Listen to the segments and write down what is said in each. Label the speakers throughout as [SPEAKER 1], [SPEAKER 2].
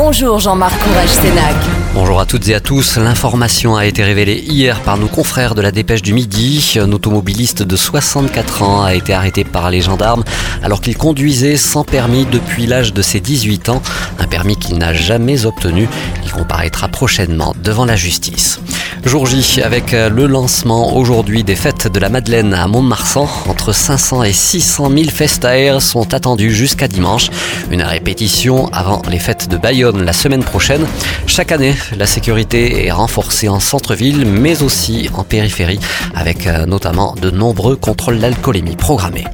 [SPEAKER 1] Bonjour Jean-Marc Courage Sénac.
[SPEAKER 2] Bonjour à toutes et à tous. L'information a été révélée hier par nos confrères de la Dépêche du Midi. Un automobiliste de 64 ans a été arrêté par les gendarmes alors qu'il conduisait sans permis depuis l'âge de ses 18 ans, un permis qu'il n'a jamais obtenu. Il comparaîtra prochainement devant la justice. Jour J avec le lancement aujourd'hui des fêtes de la Madeleine à Mont-de-Marsan. Entre 500 et 600 000 festaires sont attendus jusqu'à dimanche. Une répétition avant les fêtes de Bayonne la semaine prochaine. Chaque année, la sécurité est renforcée en centre-ville, mais aussi en périphérie, avec euh, notamment de nombreux contrôles d'alcoolémie programmés.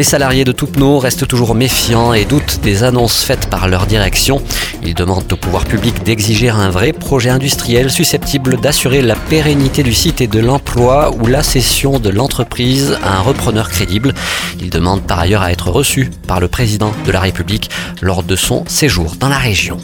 [SPEAKER 2] Les salariés de Toupneau restent toujours méfiants et doutent des annonces faites par leur direction. Ils demandent au pouvoir public d'exiger un vrai projet industriel susceptible d'assurer la pérennité du site et de l'emploi ou la cession de l'entreprise à un repreneur crédible. Ils demandent par ailleurs à être reçus par le président de la République lors de son séjour dans la région.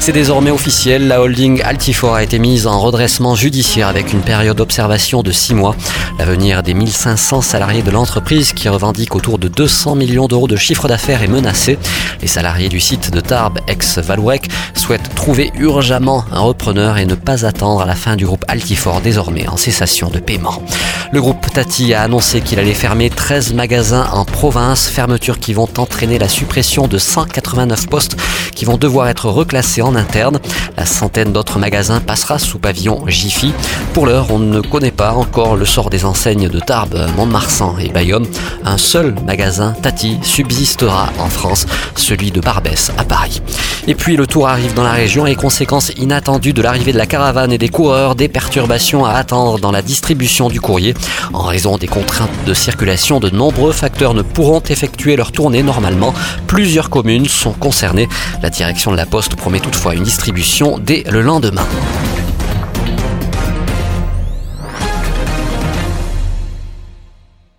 [SPEAKER 2] C'est désormais officiel, la holding Altifor a été mise en redressement judiciaire avec une période d'observation de 6 mois. L'avenir des 1500 salariés de l'entreprise qui revendiquent autour de 200 millions d'euros de chiffre d'affaires est menacé. Les salariés du site de Tarbes, ex-Valouec, souhaitent trouver urgemment un repreneur et ne pas attendre à la fin du groupe Altifor désormais en cessation de paiement. Le groupe Tati a annoncé qu'il allait fermer 13 magasins en province, fermetures qui vont entraîner la suppression de 189 postes qui vont devoir être reclassés en interne. La centaine d'autres magasins passera sous pavillon Jiffy. Pour l'heure, on ne connaît pas encore le sort des enseignes de Tarbes, Mont-de-Marsan et Bayonne. Un seul magasin Tati subsistera en France, celui de Barbès à Paris. Et puis le tour arrive dans la région et conséquences inattendues de l'arrivée de la caravane et des coureurs, des perturbations à attendre dans la distribution du courrier. En raison des contraintes de circulation, de nombreux facteurs ne pourront effectuer leur tournée normalement. Plusieurs communes sont concernées. La direction de la Poste promet toutefois une distribution dès le lendemain.